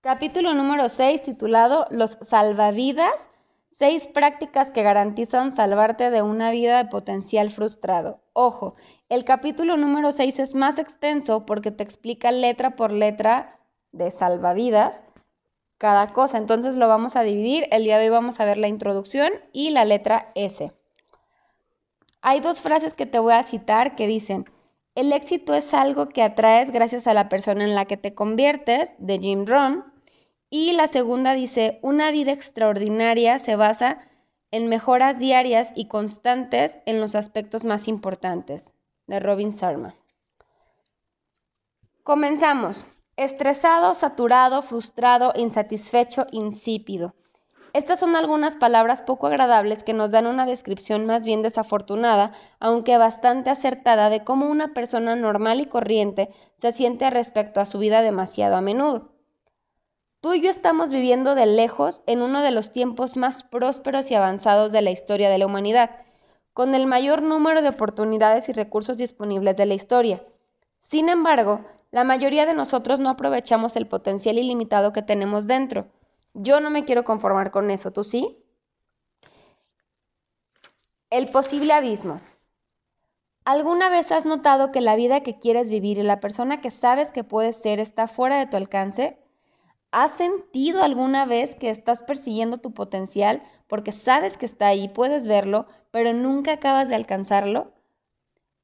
Capítulo número 6 titulado Los salvavidas, seis prácticas que garantizan salvarte de una vida de potencial frustrado. Ojo, el capítulo número 6 es más extenso porque te explica letra por letra de salvavidas cada cosa. Entonces lo vamos a dividir. El día de hoy vamos a ver la introducción y la letra S. Hay dos frases que te voy a citar que dicen, el éxito es algo que atraes gracias a la persona en la que te conviertes, de Jim Rohn. Y la segunda dice, una vida extraordinaria se basa en mejoras diarias y constantes en los aspectos más importantes, de Robin Sharma. Comenzamos. Estresado, saturado, frustrado, insatisfecho, insípido. Estas son algunas palabras poco agradables que nos dan una descripción más bien desafortunada, aunque bastante acertada, de cómo una persona normal y corriente se siente respecto a su vida demasiado a menudo. Tú y yo estamos viviendo de lejos en uno de los tiempos más prósperos y avanzados de la historia de la humanidad, con el mayor número de oportunidades y recursos disponibles de la historia. Sin embargo, la mayoría de nosotros no aprovechamos el potencial ilimitado que tenemos dentro. Yo no me quiero conformar con eso, ¿tú sí? El posible abismo. ¿Alguna vez has notado que la vida que quieres vivir y la persona que sabes que puedes ser está fuera de tu alcance? ¿Has sentido alguna vez que estás persiguiendo tu potencial porque sabes que está ahí, puedes verlo, pero nunca acabas de alcanzarlo?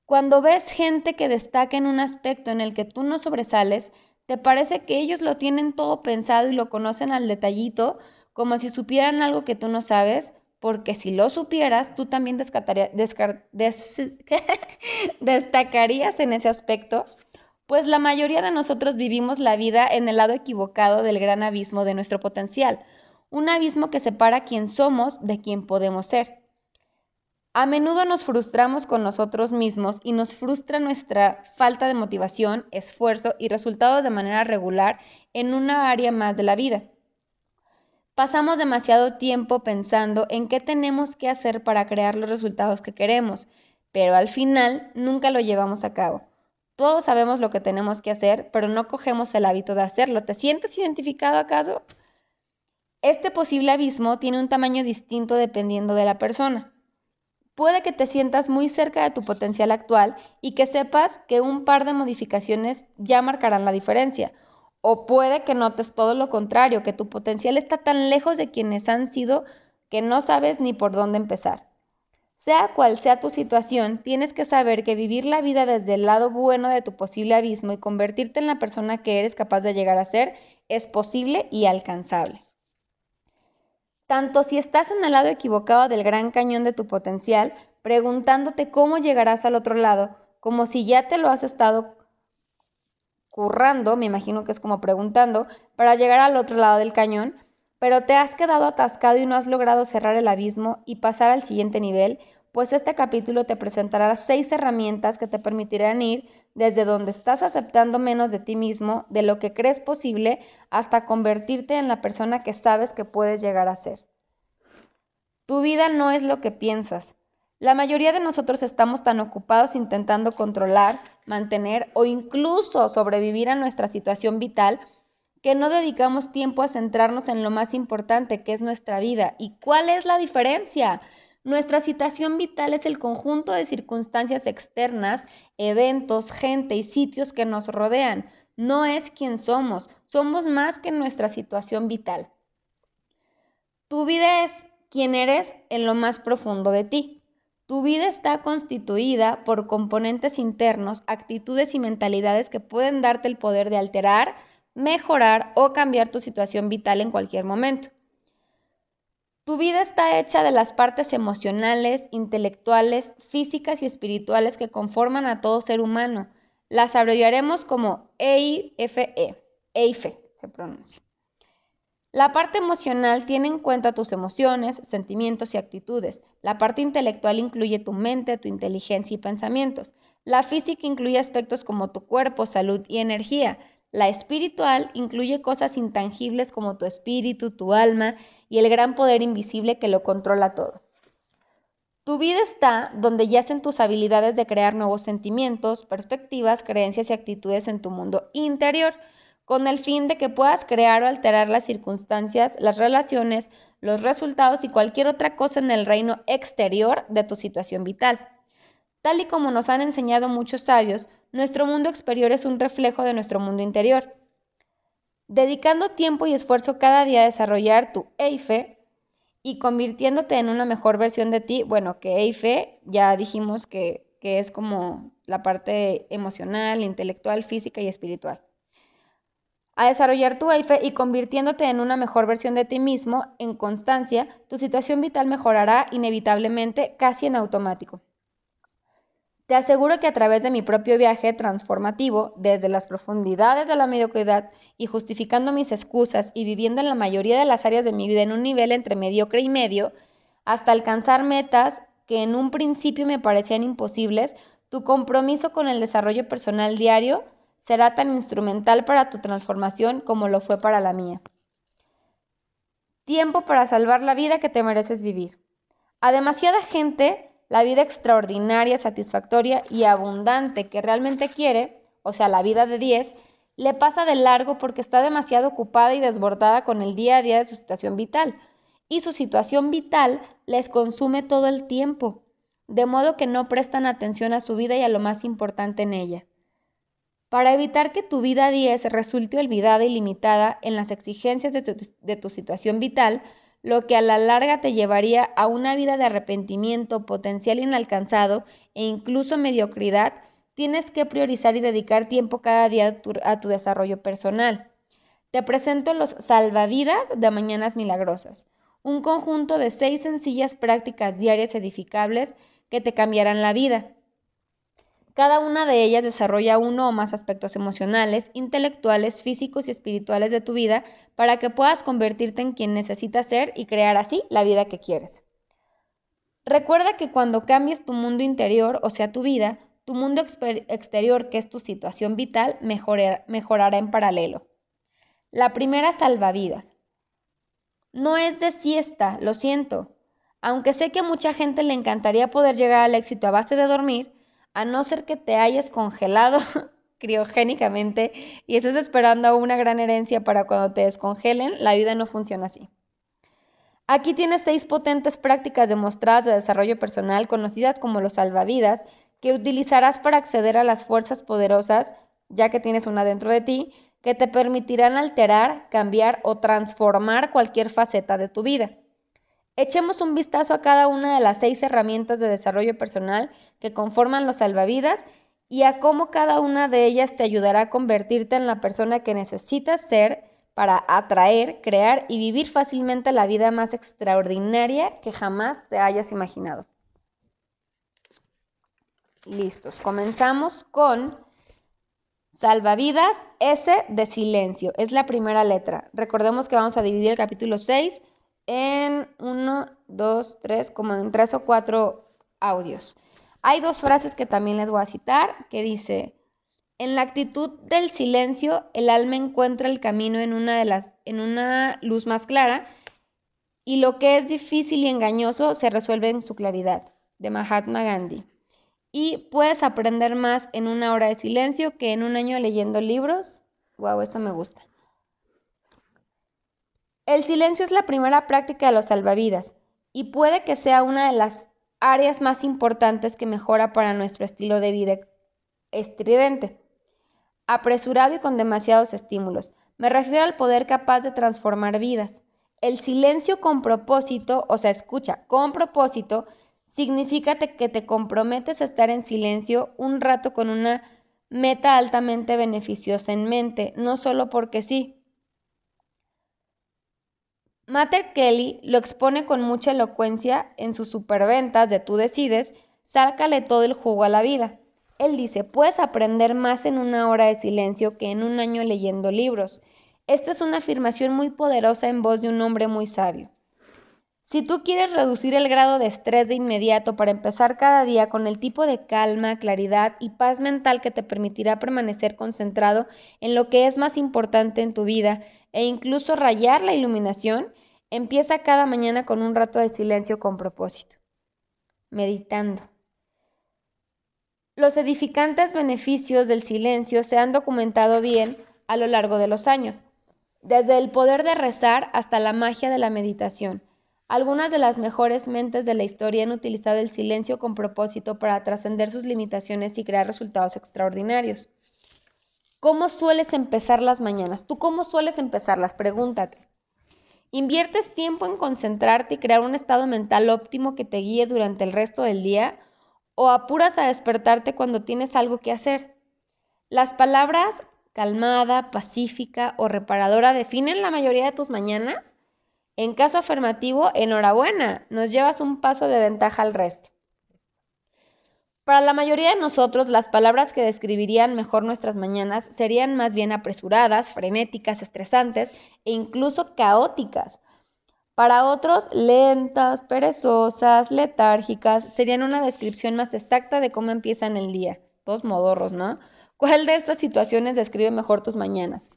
Cuando ves gente que destaca en un aspecto en el que tú no sobresales, ¿Te parece que ellos lo tienen todo pensado y lo conocen al detallito, como si supieran algo que tú no sabes? Porque si lo supieras, tú también destacarías en ese aspecto. Pues la mayoría de nosotros vivimos la vida en el lado equivocado del gran abismo de nuestro potencial, un abismo que separa quién somos de quién podemos ser. A menudo nos frustramos con nosotros mismos y nos frustra nuestra falta de motivación, esfuerzo y resultados de manera regular en una área más de la vida. Pasamos demasiado tiempo pensando en qué tenemos que hacer para crear los resultados que queremos, pero al final nunca lo llevamos a cabo. Todos sabemos lo que tenemos que hacer, pero no cogemos el hábito de hacerlo. ¿Te sientes identificado acaso? Este posible abismo tiene un tamaño distinto dependiendo de la persona. Puede que te sientas muy cerca de tu potencial actual y que sepas que un par de modificaciones ya marcarán la diferencia. O puede que notes todo lo contrario, que tu potencial está tan lejos de quienes han sido que no sabes ni por dónde empezar. Sea cual sea tu situación, tienes que saber que vivir la vida desde el lado bueno de tu posible abismo y convertirte en la persona que eres capaz de llegar a ser es posible y alcanzable. Tanto si estás en el lado equivocado del gran cañón de tu potencial, preguntándote cómo llegarás al otro lado, como si ya te lo has estado currando, me imagino que es como preguntando, para llegar al otro lado del cañón, pero te has quedado atascado y no has logrado cerrar el abismo y pasar al siguiente nivel, pues este capítulo te presentará seis herramientas que te permitirán ir desde donde estás aceptando menos de ti mismo, de lo que crees posible, hasta convertirte en la persona que sabes que puedes llegar a ser. Tu vida no es lo que piensas. La mayoría de nosotros estamos tan ocupados intentando controlar, mantener o incluso sobrevivir a nuestra situación vital que no dedicamos tiempo a centrarnos en lo más importante que es nuestra vida. ¿Y cuál es la diferencia? Nuestra situación vital es el conjunto de circunstancias externas, eventos, gente y sitios que nos rodean. No es quien somos, somos más que nuestra situación vital. Tu vida es quien eres en lo más profundo de ti. Tu vida está constituida por componentes internos, actitudes y mentalidades que pueden darte el poder de alterar, mejorar o cambiar tu situación vital en cualquier momento. Tu vida está hecha de las partes emocionales, intelectuales, físicas y espirituales que conforman a todo ser humano. Las abreviaremos como EIFE. EIFE se pronuncia. La parte emocional tiene en cuenta tus emociones, sentimientos y actitudes. La parte intelectual incluye tu mente, tu inteligencia y pensamientos. La física incluye aspectos como tu cuerpo, salud y energía. La espiritual incluye cosas intangibles como tu espíritu, tu alma y el gran poder invisible que lo controla todo. Tu vida está donde yacen tus habilidades de crear nuevos sentimientos, perspectivas, creencias y actitudes en tu mundo interior, con el fin de que puedas crear o alterar las circunstancias, las relaciones, los resultados y cualquier otra cosa en el reino exterior de tu situación vital. Tal y como nos han enseñado muchos sabios, nuestro mundo exterior es un reflejo de nuestro mundo interior. Dedicando tiempo y esfuerzo cada día a desarrollar tu EIFE, y convirtiéndote en una mejor versión de ti, bueno, que EIFE ya dijimos que, que es como la parte emocional, intelectual, física y espiritual. A desarrollar tu EIFE y convirtiéndote en una mejor versión de ti mismo en constancia, tu situación vital mejorará inevitablemente, casi en automático. Te aseguro que a través de mi propio viaje transformativo, desde las profundidades de la mediocridad y justificando mis excusas y viviendo en la mayoría de las áreas de mi vida en un nivel entre mediocre y medio, hasta alcanzar metas que en un principio me parecían imposibles, tu compromiso con el desarrollo personal diario será tan instrumental para tu transformación como lo fue para la mía. Tiempo para salvar la vida que te mereces vivir. A demasiada gente la vida extraordinaria, satisfactoria y abundante que realmente quiere, o sea, la vida de 10, le pasa de largo porque está demasiado ocupada y desbordada con el día a día de su situación vital. Y su situación vital les consume todo el tiempo, de modo que no prestan atención a su vida y a lo más importante en ella. Para evitar que tu vida 10 resulte olvidada y limitada en las exigencias de tu, de tu situación vital, lo que a la larga te llevaría a una vida de arrepentimiento, potencial inalcanzado e incluso mediocridad, tienes que priorizar y dedicar tiempo cada día a tu, desarrollo personal. Te presento los salvavidas de Mañanas Milagrosas, un conjunto de seis sencillas prácticas diarias edificables que te cambiarán la vida. Cada una de ellas desarrolla uno o más aspectos emocionales, intelectuales, físicos y espirituales de tu vida para que puedas convertirte en quien necesitas ser y crear así la vida que quieres. Recuerda que cuando cambies tu mundo interior, o sea, tu vida, tu mundo exterior, que es tu situación vital, mejorará en paralelo. La primera salvavidas. No es de siesta, lo siento. Aunque sé que a mucha gente le encantaría poder llegar al éxito a base de dormir, a no ser que te hayas congelado criogénicamente y estés esperando una gran herencia para cuando te descongelen, la vida no funciona así. Aquí tienes seis potentes prácticas demostradas de desarrollo personal conocidas como los salvavidas que utilizarás para acceder a las fuerzas poderosas, ya que tienes una dentro de ti, que te permitirán alterar, cambiar o transformar cualquier faceta de tu vida. Echemos un vistazo a cada una de las seis herramientas de desarrollo personal que conforman los salvavidas y a cómo cada una de ellas te ayudará a convertirte en la persona que necesitas ser para atraer, crear y vivir fácilmente la vida más extraordinaria que jamás te hayas imaginado. Listos, comenzamos con salvavidas S de silencio, es la primera letra. Recordemos que vamos a dividir el capítulo 6 en uno, dos, tres, como en tres o cuatro audios. Hay dos frases que también les voy a citar, que dice, en la actitud del silencio, el alma encuentra el camino en una, de las, en una luz más clara y lo que es difícil y engañoso se resuelve en su claridad, de Mahatma Gandhi. Y puedes aprender más en una hora de silencio que en un año leyendo libros. Wow, esta me gusta. El silencio es la primera práctica de los salvavidas y puede que sea una de las áreas más importantes que mejora para nuestro estilo de vida estridente, apresurado y con demasiados estímulos. Me refiero al poder capaz de transformar vidas. El silencio con propósito, o sea, escucha, con propósito, significa que te comprometes a estar en silencio un rato con una meta altamente beneficiosa en mente, no solo porque sí, Mater Kelly lo expone con mucha elocuencia en sus superventas de Tú decides, sácale todo el jugo a la vida. Él dice, puedes aprender más en una hora de silencio que en un año leyendo libros. Esta es una afirmación muy poderosa en voz de un hombre muy sabio. Si tú quieres reducir el grado de estrés de inmediato para empezar cada día con el tipo de calma, claridad y paz mental que te permitirá permanecer concentrado en lo que es más importante en tu vida e incluso rayar la iluminación, Empieza cada mañana con un rato de silencio con propósito. meditando. Los edificantes beneficios del silencio se han documentado bien a lo largo de los años, desde el poder de rezar hasta la magia de la meditación. Algunas de las mejores mentes de la historia han utilizado el silencio con propósito para trascender sus limitaciones y crear resultados extraordinarios. ¿Cómo sueles empezar las mañanas? ¿Tú cómo sueles empezarlas? Pregúntate. ¿Inviertes tiempo en concentrarte y crear un estado mental óptimo que te guíe durante el resto del día? ¿O apuras a despertarte cuando tienes algo que hacer? Las palabras calmada, pacífica o reparadora definen la mayoría de tus mañanas. En caso afirmativo, enhorabuena, nos llevas un paso de ventaja al resto. Para la mayoría de nosotros, las palabras que describirían mejor nuestras mañanas serían más bien apresuradas, frenéticas, estresantes e incluso caóticas. Para otros, lentas, perezosas, letárgicas, serían una descripción más exacta de cómo empiezan el día. Dos modorros, ¿no? ¿Cuál de estas situaciones describe mejor tus mañanas?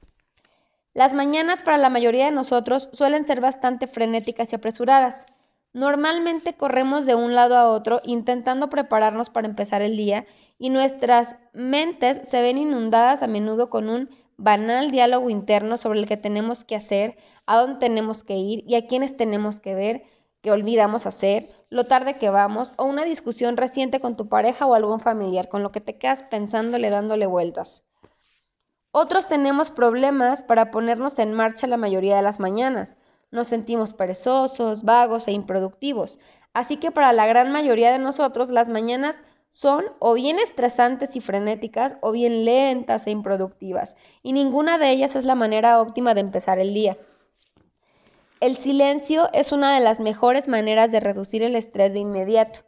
Las mañanas para la mayoría de nosotros suelen ser bastante frenéticas y apresuradas. Normalmente corremos de un lado a otro intentando prepararnos para empezar el día y nuestras mentes se ven inundadas a menudo con un banal diálogo interno sobre el que tenemos que hacer, a dónde tenemos que ir y a quiénes tenemos que ver, que olvidamos hacer, lo tarde que vamos o una discusión reciente con tu pareja o algún familiar con lo que te quedas pensándole dándole vueltas. Otros tenemos problemas para ponernos en marcha la mayoría de las mañanas. Nos sentimos perezosos, vagos e improductivos. Así que para la gran mayoría de nosotros las mañanas son o bien estresantes y frenéticas o bien lentas e improductivas. Y ninguna de ellas es la manera óptima de empezar el día. El silencio es una de las mejores maneras de reducir el estrés de inmediato.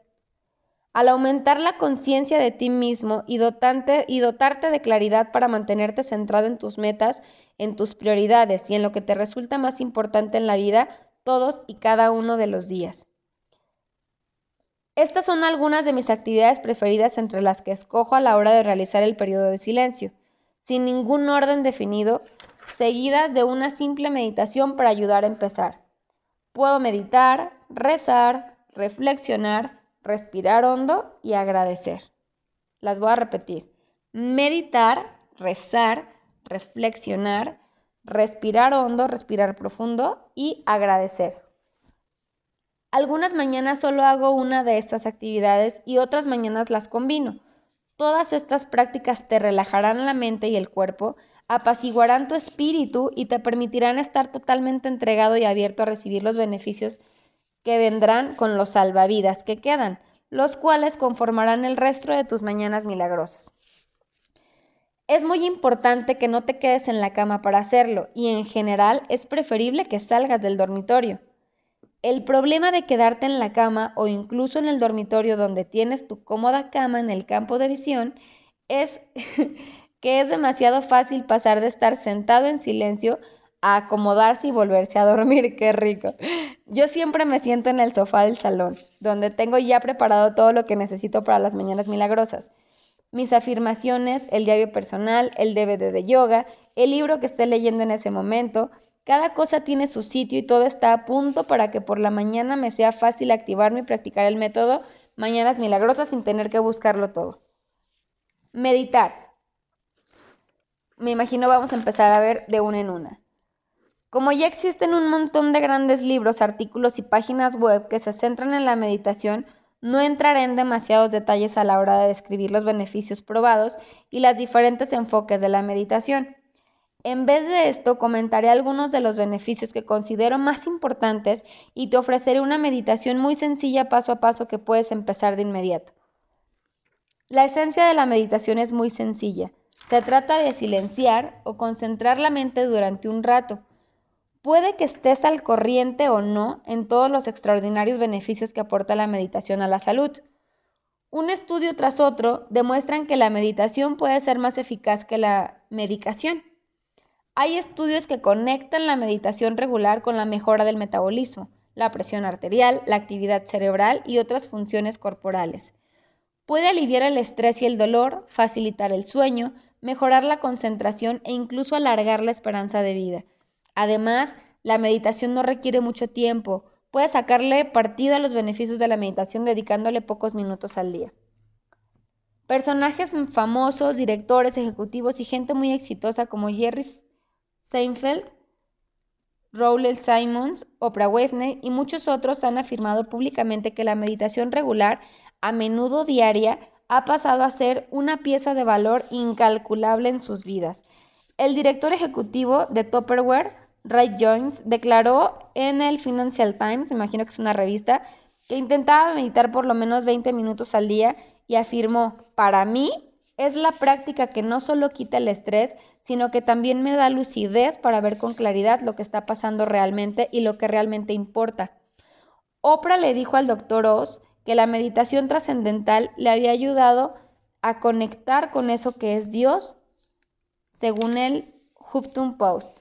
Al aumentar la conciencia de ti mismo y, dotarte de claridad para mantenerte centrado en tus metas, en tus prioridades y en lo que te resulta más importante en la vida, todos y cada uno de los días. Estas son algunas de mis actividades preferidas entre las que escojo a la hora de realizar el periodo de silencio, sin ningún orden definido, seguidas de una simple meditación para ayudar a empezar. Puedo meditar, rezar, reflexionar, respirar hondo y agradecer. Las voy a repetir. Meditar, rezar, reflexionar, respirar hondo, respirar profundo y agradecer. Algunas mañanas solo hago una de estas actividades y otras mañanas las combino. Todas estas prácticas te relajarán la mente y el cuerpo, apaciguarán tu espíritu y te permitirán estar totalmente entregado y abierto a recibir los beneficios que vendrán con los salvavidas que quedan, los cuales conformarán el resto de tus mañanas milagrosas. Es muy importante que no te quedes en la cama para hacerlo y en general es preferible que salgas del dormitorio. El problema de quedarte en la cama o incluso en el dormitorio donde tienes tu cómoda cama en el campo de visión es que es demasiado fácil pasar de estar sentado en silencio a acomodarse y volverse a dormir, qué rico. Yo siempre me siento en el sofá del salón, donde tengo ya preparado todo lo que necesito para las mañanas milagrosas. Mis afirmaciones, el diario personal, el DVD de yoga, el libro que esté leyendo en ese momento, cada cosa tiene su sitio y todo está a punto para que por la mañana me sea fácil activarme y practicar el método Mañanas Milagrosas sin tener que buscarlo todo. Meditar. Me imagino vamos a empezar a ver de una en una. Como ya existen un montón de grandes libros, artículos y páginas web que se centran en la meditación, no entraré en demasiados detalles a la hora de describir los beneficios probados y los diferentes enfoques de la meditación. En vez de esto, comentaré algunos de los beneficios que considero más importantes y te ofreceré una meditación muy sencilla paso a paso que puedes empezar de inmediato. La esencia de la meditación es muy sencilla. Se trata de silenciar o concentrar la mente durante un rato Puede que estés al corriente o no en todos los extraordinarios beneficios que aporta la meditación a la salud. Un estudio tras otro demuestran que la meditación puede ser más eficaz que la medicación. Hay estudios que conectan la meditación regular con la mejora del metabolismo, la presión arterial, la actividad cerebral y otras funciones corporales. Puede aliviar el estrés y el dolor, facilitar el sueño, mejorar la concentración e incluso alargar la esperanza de vida. Además, la meditación no requiere mucho tiempo, Puedes sacarle partido a los beneficios de la meditación dedicándole pocos minutos al día. Personajes famosos, directores, ejecutivos y gente muy exitosa como Jerry Seinfeld, Rowell Simons, Oprah Winfrey y muchos otros han afirmado públicamente que la meditación regular, a menudo diaria, ha pasado a ser una pieza de valor incalculable en sus vidas. El director ejecutivo de Tupperware, Ray Jones, declaró en el Financial Times, imagino que es una revista, que intentaba meditar por lo menos 20 minutos al día y afirmó, para mí es la práctica que no solo quita el estrés, sino que también me da lucidez para ver con claridad lo que está pasando realmente y lo que realmente importa. Oprah le dijo al doctor Oz que la meditación trascendental le había ayudado a conectar con eso que es Dios, según el Huffington Post.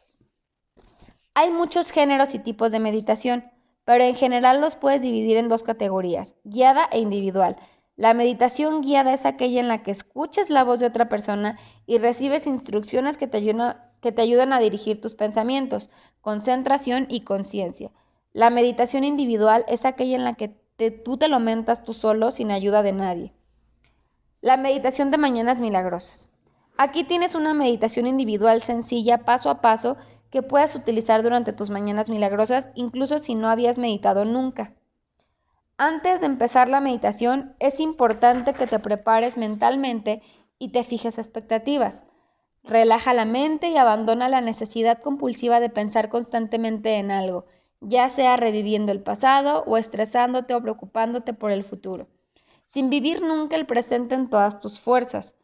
Hay muchos géneros y tipos de meditación, pero en general los puedes dividir en dos categorías, guiada e individual. La meditación guiada es aquella en la que escuchas la voz de otra persona y recibes instrucciones que te, ayudan, a dirigir tus pensamientos, concentración y conciencia. La meditación individual es aquella en la que tú te lo mentas tú solo sin ayuda de nadie. La meditación de mañanas milagrosas. Aquí tienes una meditación individual sencilla, paso a paso, que puedes utilizar durante tus mañanas milagrosas, incluso si no habías meditado nunca. Antes de empezar la meditación, es importante que te prepares mentalmente y te fijes expectativas. Relaja la mente y abandona la necesidad compulsiva de pensar constantemente en algo, ya sea reviviendo el pasado o estresándote o preocupándote por el futuro, sin vivir nunca el presente en todas tus fuerzas.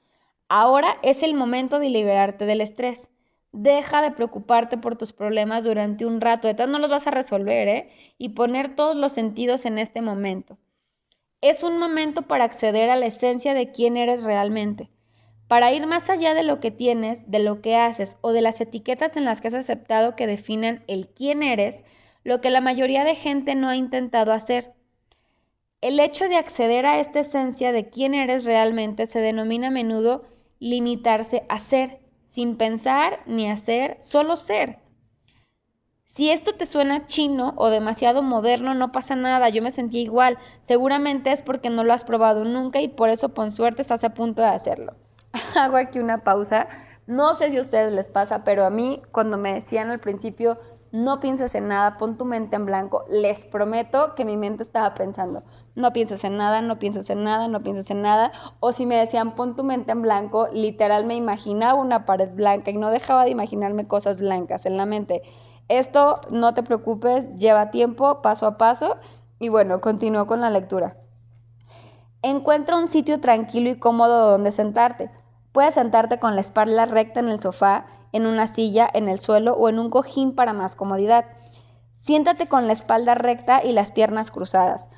Ahora es el momento de liberarte del estrés. Deja de preocuparte por tus problemas durante un rato, de tal no los vas a resolver, ¿eh? Y poner todos los sentidos en este momento. Es un momento para acceder a la esencia de quién eres realmente, para ir más allá de lo que tienes, de lo que haces o de las etiquetas en las que has aceptado que definan el quién eres, lo que la mayoría de gente no ha intentado hacer. El hecho de acceder a esta esencia de quién eres realmente se denomina a menudo limitarse a ser sin pensar ni hacer, solo ser. Si esto te suena chino o demasiado moderno, no pasa nada, yo me sentí igual. Seguramente es porque no lo has probado nunca y por eso con suerte estás a punto de hacerlo. Hago aquí una pausa. No sé si a ustedes les pasa, pero a mí cuando me decían al principio, no pienses en nada, pon tu mente en blanco, les prometo que mi mente estaba pensando, no pienses en nada, no pienses en nada, no pienses en nada. O si me decían, pon tu mente en blanco, literal me imaginaba una pared blanca y no dejaba de imaginarme cosas blancas en la mente. Esto, no te preocupes, lleva tiempo, paso a paso. Y bueno, continúo con la lectura. Encuentra un sitio tranquilo y cómodo donde sentarte. Puedes sentarte con la espalda recta en el sofá, en una silla, en el suelo o en un cojín para más comodidad. Siéntate con la espalda recta y las piernas cruzadas.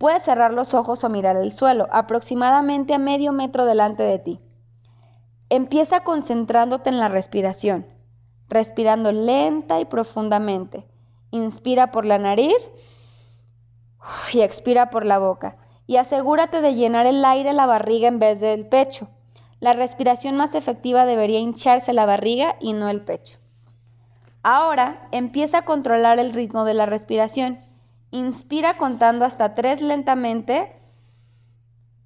Puedes cerrar los ojos o mirar el suelo, aproximadamente a medio metro delante de ti. Empieza concentrándote en la respiración, respirando lenta y profundamente. Inspira por la nariz y expira por la boca. Y asegúrate de llenar el aire la barriga en vez del pecho. La respiración más efectiva debería hincharse la barriga y no el pecho. Ahora empieza a controlar el ritmo de la respiración. Inspira contando hasta tres lentamente.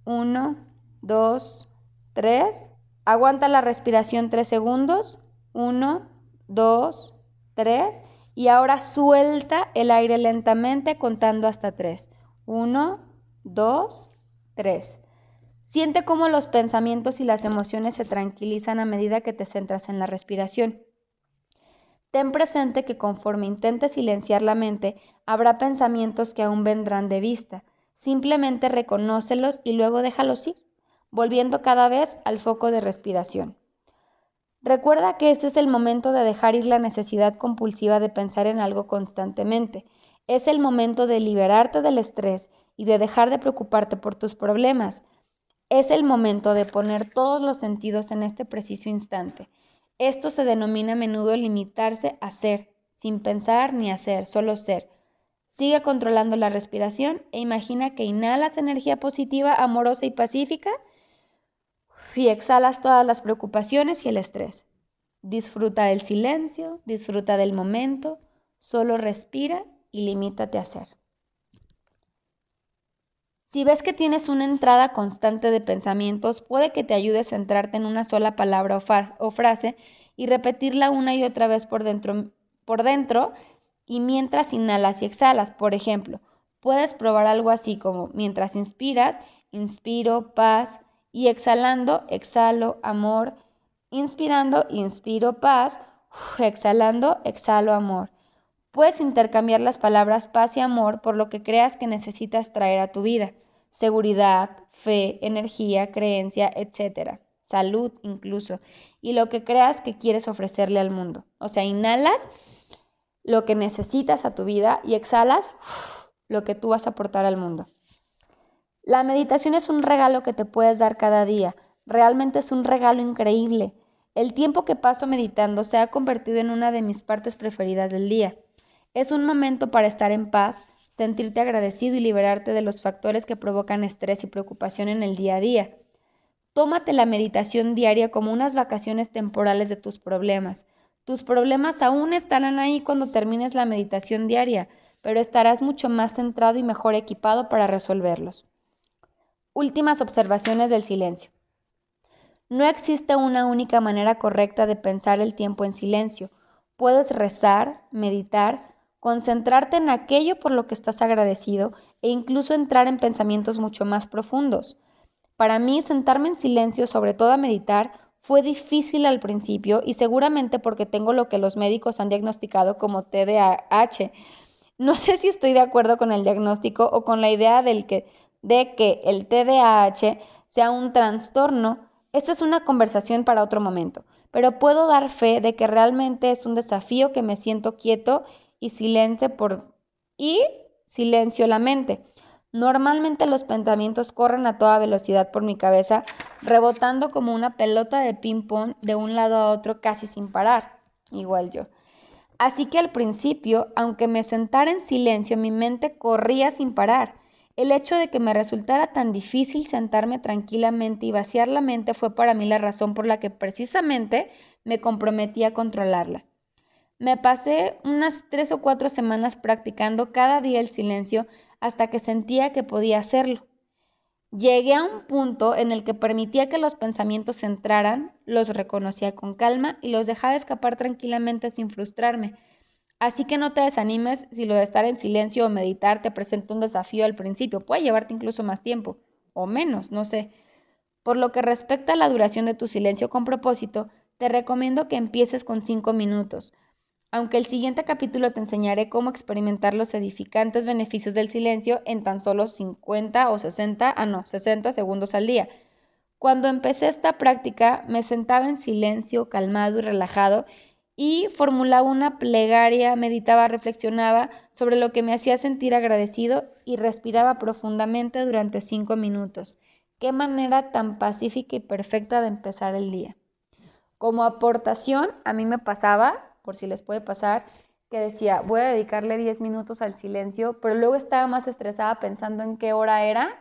Uno, dos, tres. Aguanta la respiración tres segundos. Uno, dos, tres. Y ahora suelta el aire lentamente contando hasta tres. Uno, dos, tres. Siente cómo los pensamientos y las emociones se tranquilizan a medida que te centras en la respiración. Ten presente que conforme intentes silenciar la mente, habrá pensamientos que aún vendrán de vista. Simplemente reconócelos y luego déjalos ir, volviendo cada vez al foco de respiración. Recuerda que este es el momento de dejar ir la necesidad compulsiva de pensar en algo constantemente. Es el momento de liberarte del estrés y de dejar de preocuparte por tus problemas. Es el momento de poner todos los sentidos en este preciso instante. Esto se denomina a menudo limitarse a ser, sin pensar ni hacer, solo ser. Sigue controlando la respiración e imagina que inhalas energía positiva, amorosa y pacífica y exhalas todas las preocupaciones y el estrés. Disfruta del silencio, disfruta del momento, solo respira y limítate a ser. Si ves que tienes una entrada constante de pensamientos, puede que te ayude a centrarte en una sola palabra o, frase y repetirla una y otra vez por dentro, por dentro y mientras inhalas y exhalas. Por ejemplo, puedes probar algo así como mientras inspiras, inspiro paz y exhalando, exhalo amor, inspirando, inspiro paz, exhalando, exhalo amor. Puedes intercambiar las palabras paz y amor por lo que creas que necesitas traer a tu vida. Seguridad, fe, energía, creencia, etc. Salud incluso. Y lo que creas que quieres ofrecerle al mundo. O sea, inhalas lo que necesitas a tu vida y exhalas lo que tú vas a aportar al mundo. La meditación es un regalo que te puedes dar cada día. Realmente es un regalo increíble. El tiempo que paso meditando se ha convertido en una de mis partes preferidas del día. Es un momento para estar en paz, sentirte agradecido y liberarte de los factores que provocan estrés y preocupación en el día a día. Tómate la meditación diaria como unas vacaciones temporales de tus problemas. Tus problemas aún estarán ahí cuando termines la meditación diaria, pero estarás mucho más centrado y mejor equipado para resolverlos. Últimas observaciones del silencio. No existe una única manera correcta de pensar el tiempo en silencio. Puedes rezar, meditar, concentrarte en aquello por lo que estás agradecido e incluso entrar en pensamientos mucho más profundos. Para mí, sentarme en silencio, sobre todo a meditar, fue difícil al principio y seguramente porque tengo lo que los médicos han diagnosticado como TDAH. No sé si estoy de acuerdo con el diagnóstico o con la idea del que, de que el TDAH sea un trastorno. Esta es una conversación para otro momento, pero puedo dar fe de que realmente es un desafío que me siento quieto y silencio por y silencio la mente. Normalmente los pensamientos corren a toda velocidad por mi cabeza, rebotando como una pelota de ping-pong de un lado a otro casi sin parar, igual yo. Así que al principio, aunque me sentara en silencio, mi mente corría sin parar. El hecho de que me resultara tan difícil sentarme tranquilamente y vaciar la mente fue para mí la razón por la que precisamente me comprometí a controlarla. Me pasé unas tres o cuatro semanas practicando cada día el silencio hasta que sentía que podía hacerlo. Llegué a un punto en el que permitía que los pensamientos entraran, los reconocía con calma y los dejaba escapar tranquilamente sin frustrarme. Así que no te desanimes si lo de estar en silencio o meditar te presenta un desafío al principio. Puede llevarte incluso más tiempo, o menos, no sé. Por lo que respecta a la duración de tu silencio con propósito, te recomiendo que empieces con cinco minutos aunque el siguiente capítulo te enseñaré cómo experimentar los edificantes beneficios del silencio en tan solo 50 o 60, ah no, 60 segundos al día. Cuando empecé esta práctica me sentaba en silencio, calmado y relajado y formulaba una plegaria, meditaba, reflexionaba sobre lo que me hacía sentir agradecido y respiraba profundamente durante cinco minutos. Qué manera tan pacífica y perfecta de empezar el día. Como aportación, a mí me pasaba por si les puede pasar, que decía, voy a dedicarle 10 minutos al silencio, pero luego estaba más estresada pensando en qué hora era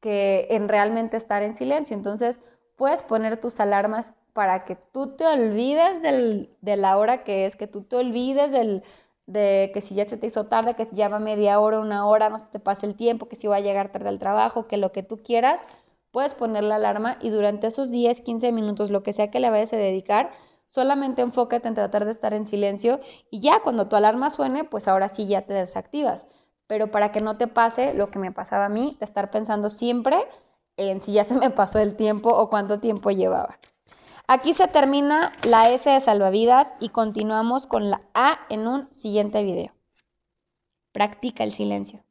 que en realmente estar en silencio. Entonces, puedes poner tus alarmas para que tú te olvides de la hora que es, que tú te olvides del, de que si ya se te hizo tarde, que si ya va media hora, una hora, no se te pase el tiempo, que si va a llegar tarde al trabajo, que lo que tú quieras, puedes poner la alarma y durante esos 10, 15 minutos, lo que sea que le vayas a dedicar, Solamente enfócate en tratar de estar en silencio y ya cuando tu alarma suene, pues ahora sí ya te desactivas. Pero para que no te pase lo que me pasaba a mí, de estar pensando siempre en si ya se me pasó el tiempo o cuánto tiempo llevaba. Aquí se termina la S de salvavidas y continuamos con la A en un siguiente video. Practica el silencio.